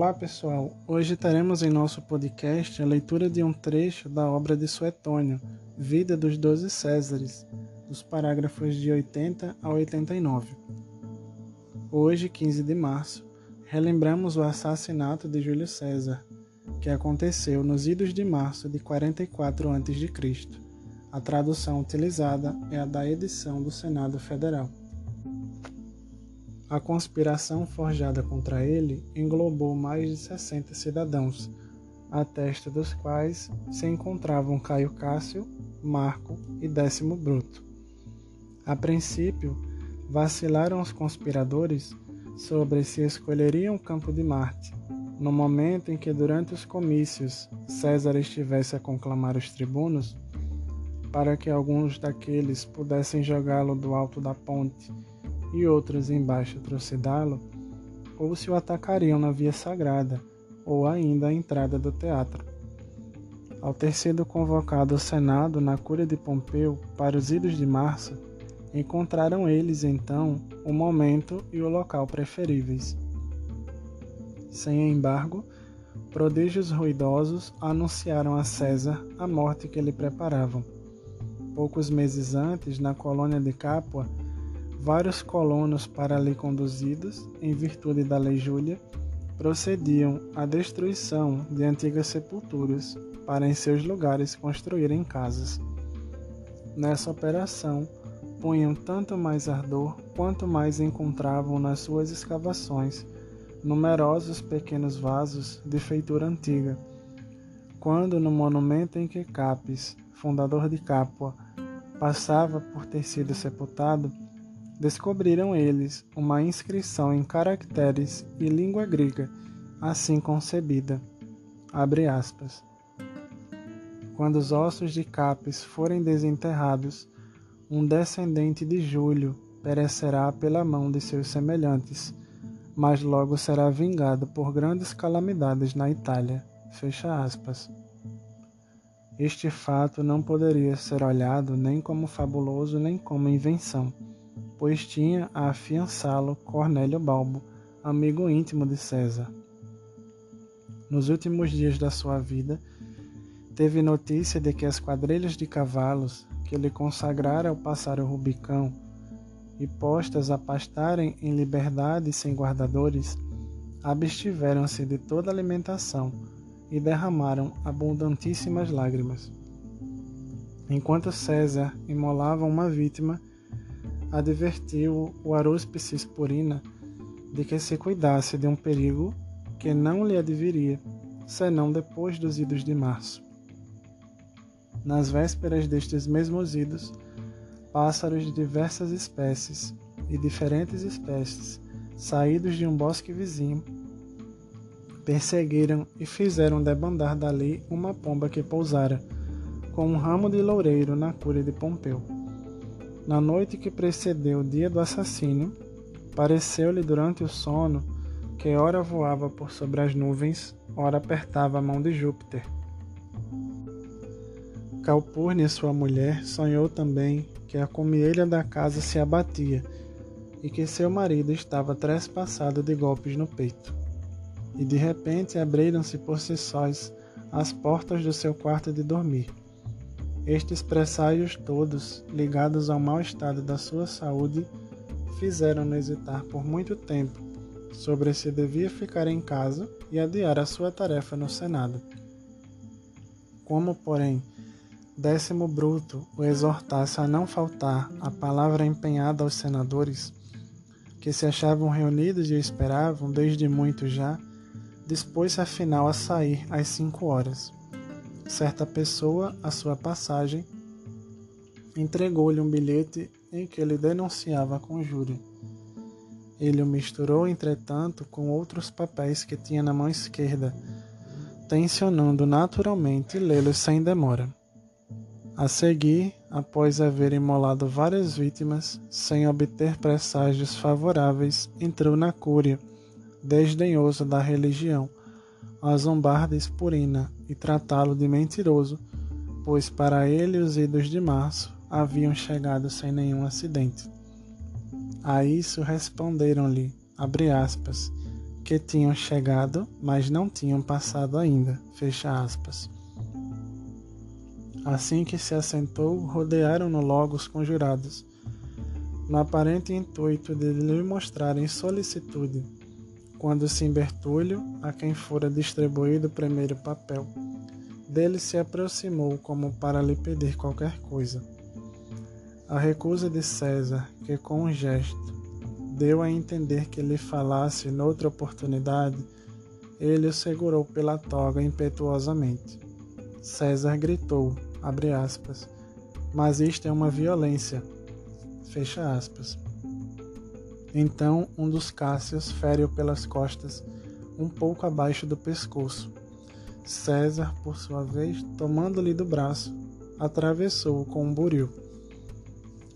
Olá pessoal, hoje teremos em nosso podcast a leitura de um trecho da obra de Suetônio, Vida dos Doze Césares, dos parágrafos de 80 a 89. Hoje, 15 de março, relembramos o assassinato de Júlio César, que aconteceu nos idos de março de 44 a.C. A tradução utilizada é a da edição do Senado Federal. A conspiração forjada contra ele englobou mais de 60 cidadãos, à testa dos quais se encontravam Caio Cássio, Marco e Décimo Bruto. A princípio, vacilaram os conspiradores sobre se escolheriam o campo de Marte, no momento em que durante os comícios César estivesse a conclamar os tribunos, para que alguns daqueles pudessem jogá-lo do alto da ponte e outros embaixo trucidá-lo, ou se o atacariam na via sagrada, ou ainda à entrada do teatro. Ao ter sido convocado o Senado na cúria de Pompeu para os idos de março, encontraram eles então o momento e o local preferíveis. Sem embargo, prodígios ruidosos anunciaram a César a morte que lhe preparavam. Poucos meses antes, na colônia de Capua, Vários colonos para ali conduzidos, em virtude da lei Júlia, procediam à destruição de antigas sepulturas para em seus lugares construírem casas. Nessa operação, punham tanto mais ardor quanto mais encontravam nas suas escavações numerosos pequenos vasos de feitura antiga. Quando no monumento em que Capes, fundador de Capua, passava por ter sido sepultado, descobriram eles uma inscrição em caracteres e língua grega, assim concebida. Abre aspas. Quando os ossos de Capes forem desenterrados, um descendente de Júlio perecerá pela mão de seus semelhantes, mas logo será vingado por grandes calamidades na Itália. Fecha aspas. Este fato não poderia ser olhado nem como fabuloso nem como invenção pois tinha a afiançá-lo Cornélio Balbo, amigo íntimo de César. Nos últimos dias da sua vida, teve notícia de que as quadrilhas de cavalos que lhe consagrara ao passar o Rubicão e postas a pastarem em liberdade sem guardadores, abstiveram-se de toda alimentação e derramaram abundantíssimas lágrimas. Enquanto César imolava uma vítima, advertiu o Aruspices Purina de que se cuidasse de um perigo que não lhe adviria, senão depois dos idos de março. Nas vésperas destes mesmos idos, pássaros de diversas espécies e diferentes espécies, saídos de um bosque vizinho, perseguiram e fizeram debandar dali uma pomba que pousara, com um ramo de loureiro na cúria de Pompeu. Na noite que precedeu o dia do assassínio, pareceu-lhe durante o sono que ora voava por sobre as nuvens, ora apertava a mão de Júpiter. Calpurnia, sua mulher, sonhou também que a comielha da casa se abatia e que seu marido estava trespassado de golpes no peito. E de repente abriram-se por si sós as portas do seu quarto de dormir estes presságios todos, ligados ao mau estado da sua saúde, fizeram-no hesitar por muito tempo sobre se devia ficar em casa e adiar a sua tarefa no Senado. Como, porém, Décimo Bruto o exortasse a não faltar a palavra empenhada aos senadores, que se achavam reunidos e o esperavam desde muito já, dispôs-se afinal a sair às cinco horas certa pessoa, à sua passagem, entregou-lhe um bilhete em que ele denunciava a conjúria. Ele o misturou, entretanto, com outros papéis que tinha na mão esquerda, tensionando naturalmente lê-los sem demora. A seguir, após haver imolado várias vítimas, sem obter presságios favoráveis, entrou na cúria, desdenhoso da religião, a zombar de Espurina e tratá-lo de mentiroso, pois para ele os idos de março haviam chegado sem nenhum acidente. A isso responderam-lhe, abre aspas, que tinham chegado, mas não tinham passado ainda. Fecha aspas. Assim que se assentou, rodearam-no logo os conjurados, no aparente intuito de lhe mostrarem solicitude, quando Simbertúlio, a quem fora distribuído o primeiro papel, dele se aproximou como para lhe pedir qualquer coisa. A recusa de César, que com um gesto deu a entender que lhe falasse noutra oportunidade, ele o segurou pela toga impetuosamente. César gritou, abre aspas, mas isto é uma violência, fecha aspas. Então um dos Cássios fere-o pelas costas, um pouco abaixo do pescoço. César, por sua vez, tomando-lhe do braço, atravessou-o com um buril.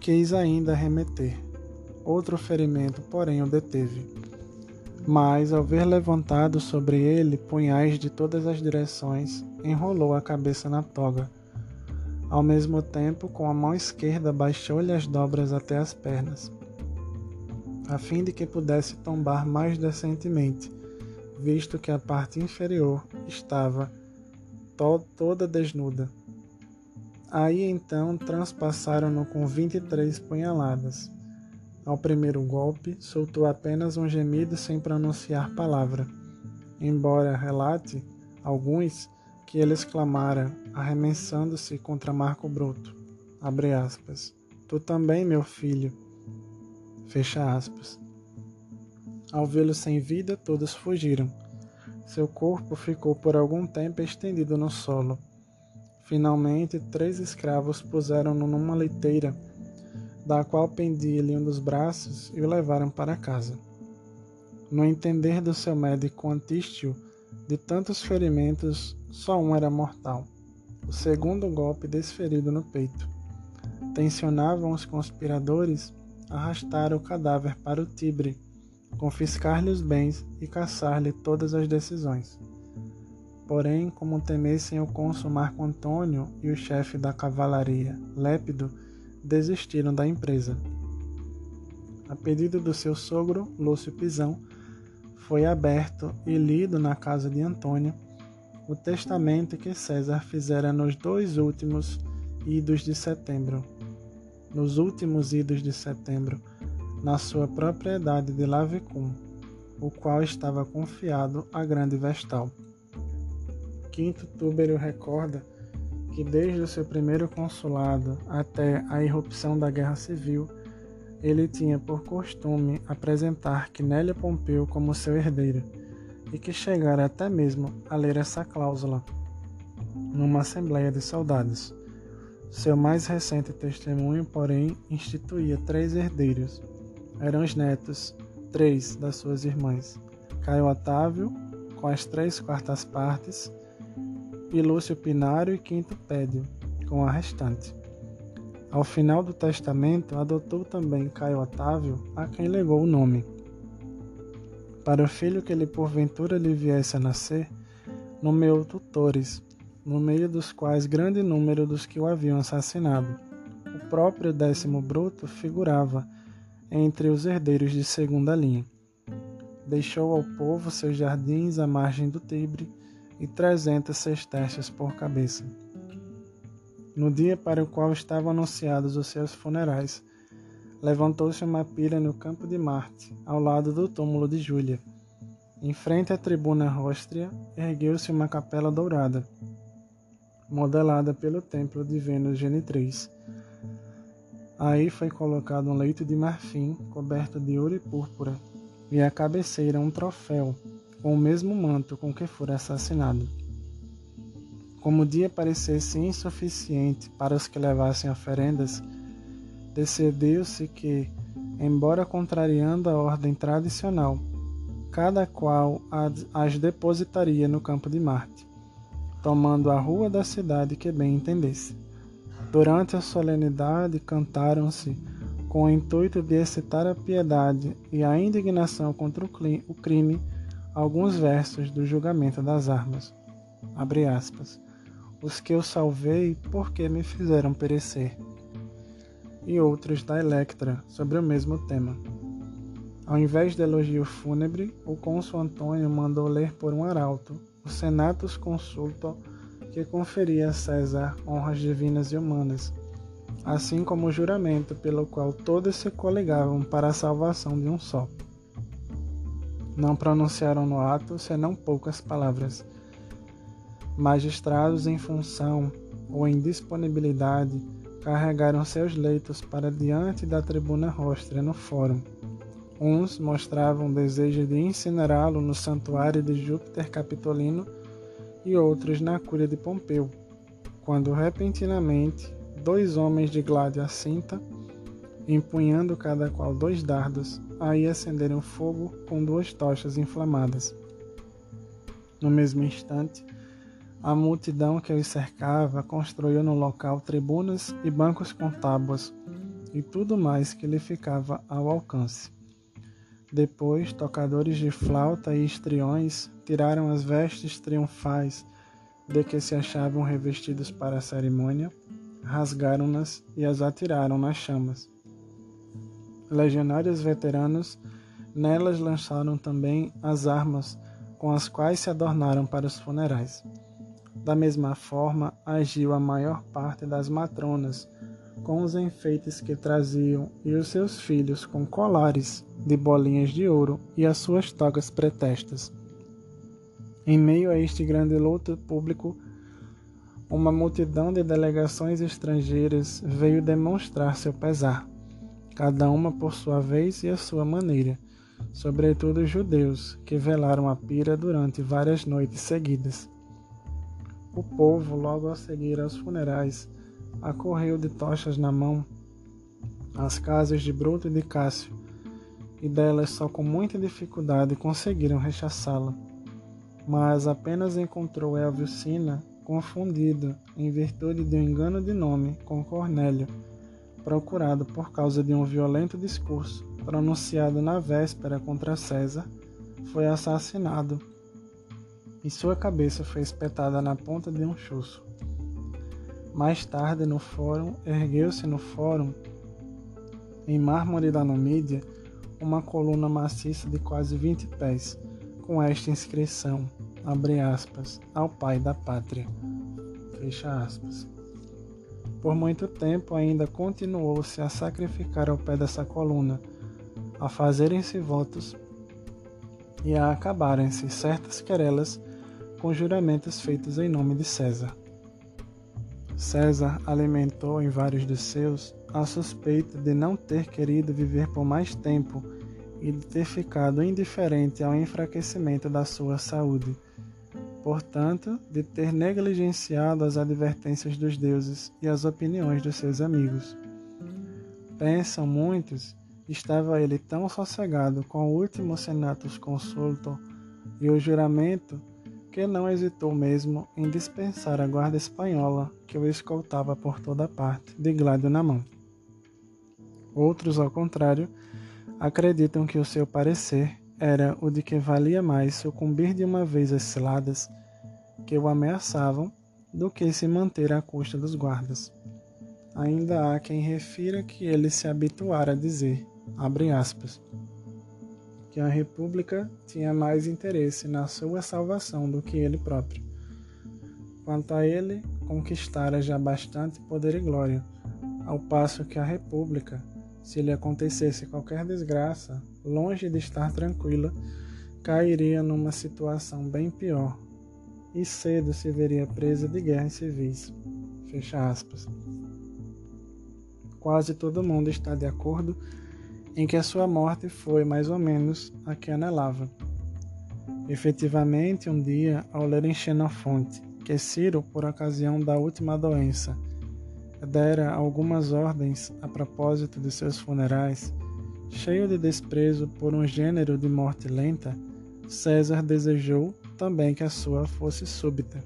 Quis ainda remeter, Outro ferimento, porém, o deteve. Mas, ao ver levantado sobre ele punhais de todas as direções, enrolou a cabeça na toga. Ao mesmo tempo, com a mão esquerda, baixou-lhe as dobras até as pernas, a fim de que pudesse tombar mais decentemente, visto que a parte inferior estava to toda desnuda. Aí então transpassaram-no com vinte e três punhaladas. Ao primeiro golpe, soltou apenas um gemido sem pronunciar palavra, embora relate, alguns, que ele exclamara, arremessando-se contra Marco Bruto. Tu também, meu filho. Fecha aspas. Ao vê-lo sem vida, todos fugiram. Seu corpo ficou por algum tempo estendido no solo. Finalmente, três escravos puseram-no numa leiteira da qual pendia-lhe um dos braços e o levaram para casa. No entender do seu médico Antístio, de tantos ferimentos, só um era mortal. O segundo golpe desferido no peito. Tensionavam os conspiradores arrastar o cadáver para o Tibre, confiscar-lhe os bens e caçar-lhe todas as decisões. Porém, como temessem o cônsul Marco Antônio e o chefe da cavalaria, Lépido, desistiram da empresa. A pedido do seu sogro, Lúcio Pisão, foi aberto e lido na casa de Antônio o testamento que César fizera nos dois últimos idos de setembro. Nos últimos idos de setembro, na sua propriedade de Lavecum, o qual estava confiado à grande Vestal. Quinto Túbero recorda que desde o seu primeiro consulado até a irrupção da Guerra Civil, ele tinha por costume apresentar Quinélia Pompeu como seu herdeiro, e que chegara até mesmo a ler essa cláusula numa assembleia de soldados. Seu mais recente testemunho, porém, instituía três herdeiros. Eram os netos, três das suas irmãs, Caio Otávio, com as três quartas partes, e Lúcio Pinário e Quinto Pédio, com a restante. Ao final do testamento, adotou também Caio Otávio, a quem legou o nome. Para o filho que lhe porventura lhe viesse a nascer, nomeou tutores, no meio dos quais grande número dos que o haviam assassinado. O próprio décimo bruto figurava entre os herdeiros de segunda linha. Deixou ao povo seus jardins à margem do Tibre e trezentas sesterças por cabeça. No dia para o qual estavam anunciados os seus funerais, levantou-se uma pira no campo de Marte, ao lado do túmulo de Júlia. Em frente à tribuna róstria, ergueu-se uma capela dourada, modelada pelo templo de Vênus Genitriz. Aí foi colocado um leito de marfim coberto de ouro e púrpura, e à cabeceira um troféu com o mesmo manto com que fora assassinado. Como o dia parecesse insuficiente para os que levassem oferendas, decidiu-se que, embora contrariando a ordem tradicional, cada qual as depositaria no campo de Marte, tomando a rua da cidade que bem entendesse. Durante a solenidade cantaram-se, com o intuito de excitar a piedade e a indignação contra o crime, alguns versos do julgamento das armas. Abre aspas. Os que eu salvei, porque me fizeram perecer. E outros da Electra, sobre o mesmo tema. Ao invés de elogio fúnebre, o cônsul Antônio mandou ler por um arauto o Senatus Consulto, que conferia a César honras divinas e humanas, assim como o juramento pelo qual todos se coligavam para a salvação de um só. Não pronunciaram no ato senão poucas palavras. Magistrados em função ou em disponibilidade carregaram seus leitos para diante da tribuna rostra no fórum Uns mostravam desejo de incinerá-lo no santuário de Júpiter Capitolino e outros na cúria de Pompeu, quando repentinamente dois homens de glade cinta, empunhando cada qual dois dardos, aí acenderam fogo com duas tochas inflamadas. No mesmo instante, a multidão que os cercava construiu no local tribunas e bancos com tábuas e tudo mais que lhe ficava ao alcance. Depois, tocadores de flauta e estriões tiraram as vestes triunfais de que se achavam revestidos para a cerimônia, rasgaram-nas e as atiraram nas chamas. Legionários veteranos nelas lançaram também as armas com as quais se adornaram para os funerais. Da mesma forma, agiu a maior parte das matronas, com os enfeites que traziam, e os seus filhos com colares de bolinhas de ouro e as suas togas pretestas. Em meio a este grande luto público, uma multidão de delegações estrangeiras veio demonstrar seu pesar, cada uma por sua vez e à sua maneira, sobretudo os judeus, que velaram a pira durante várias noites seguidas. O povo, logo a seguir aos funerais, acorreu de tochas na mão às casas de Bruto e de Cássio, e delas só com muita dificuldade conseguiram rechaçá-la. Mas apenas encontrou Elvio Sina confundido, em virtude de um engano de nome, com Cornélio, procurado por causa de um violento discurso pronunciado na véspera contra César, foi assassinado e sua cabeça foi espetada na ponta de um chuço. Mais tarde, no fórum, ergueu-se no fórum, em mármore da Numídia, uma coluna maciça de quase 20 pés, com esta inscrição, abre aspas, ao pai da pátria, fecha aspas. Por muito tempo ainda continuou-se a sacrificar ao pé dessa coluna, a fazerem-se votos e a acabarem-se certas querelas com juramentos feitos em nome de César. César alimentou em vários dos seus a suspeita de não ter querido viver por mais tempo e de ter ficado indiferente ao enfraquecimento da sua saúde, portanto, de ter negligenciado as advertências dos deuses e as opiniões dos seus amigos. Pensam muitos, estava ele tão sossegado com o último senatus consulto e o juramento que não hesitou mesmo em dispensar a guarda espanhola que o escoltava por toda parte, de gládio na mão. Outros, ao contrário, acreditam que o seu parecer era o de que valia mais sucumbir de uma vez às ciladas que o ameaçavam do que se manter à custa dos guardas. Ainda há quem refira que ele se habituara a dizer, abre aspas, que a República tinha mais interesse na sua salvação do que ele próprio. Quanto a ele, conquistara já bastante poder e glória, ao passo que a República, se lhe acontecesse qualquer desgraça, longe de estar tranquila, cairia numa situação bem pior e cedo se veria presa de guerras civis. Fecha aspas. Quase todo mundo está de acordo em que a sua morte foi mais ou menos a que anelava. Efetivamente, um dia, ao ler em Xenofonte que Ciro, por ocasião da última doença, dera algumas ordens a propósito de seus funerais, cheio de desprezo por um gênero de morte lenta, César desejou também que a sua fosse súbita.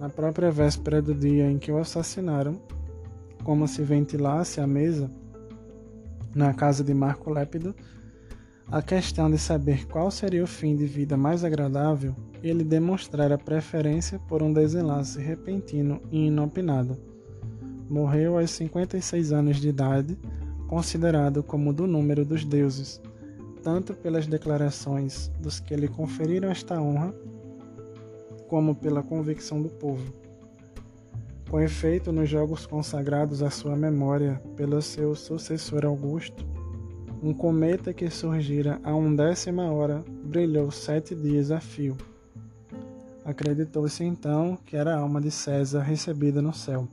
Na própria véspera do dia em que o assassinaram, como se ventilasse a mesa, na casa de Marco Lépido, a questão de saber qual seria o fim de vida mais agradável, ele demonstrara preferência por um desenlace repentino e inopinado. Morreu aos 56 anos de idade, considerado como do número dos deuses, tanto pelas declarações dos que lhe conferiram esta honra, como pela convicção do povo. Com efeito, nos jogos consagrados à sua memória pelo seu sucessor Augusto, um cometa que surgira a undécima hora brilhou sete dias a fio. Acreditou-se então que era a alma de César recebida no céu.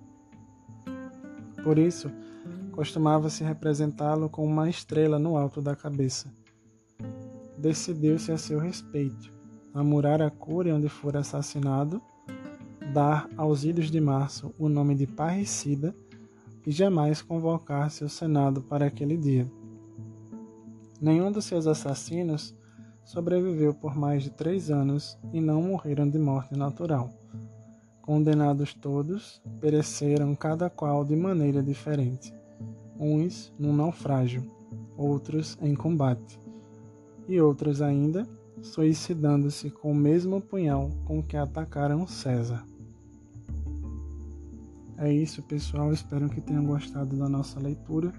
Por isso, costumava-se representá-lo com uma estrela no alto da cabeça. Decidiu-se a seu respeito amurar a cúria onde fora assassinado, dar aos Ilhos de Março o nome de parricida e jamais convocar-se o Senado para aquele dia. Nenhum dos seus assassinos sobreviveu por mais de três anos e não morreram de morte natural. Condenados todos, pereceram cada qual de maneira diferente, uns num naufrágio, outros em combate, e outros ainda suicidando-se com o mesmo punhal com que atacaram César. É isso, pessoal. Espero que tenham gostado da nossa leitura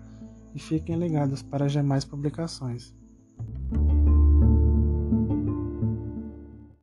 e fiquem ligados para as demais publicações.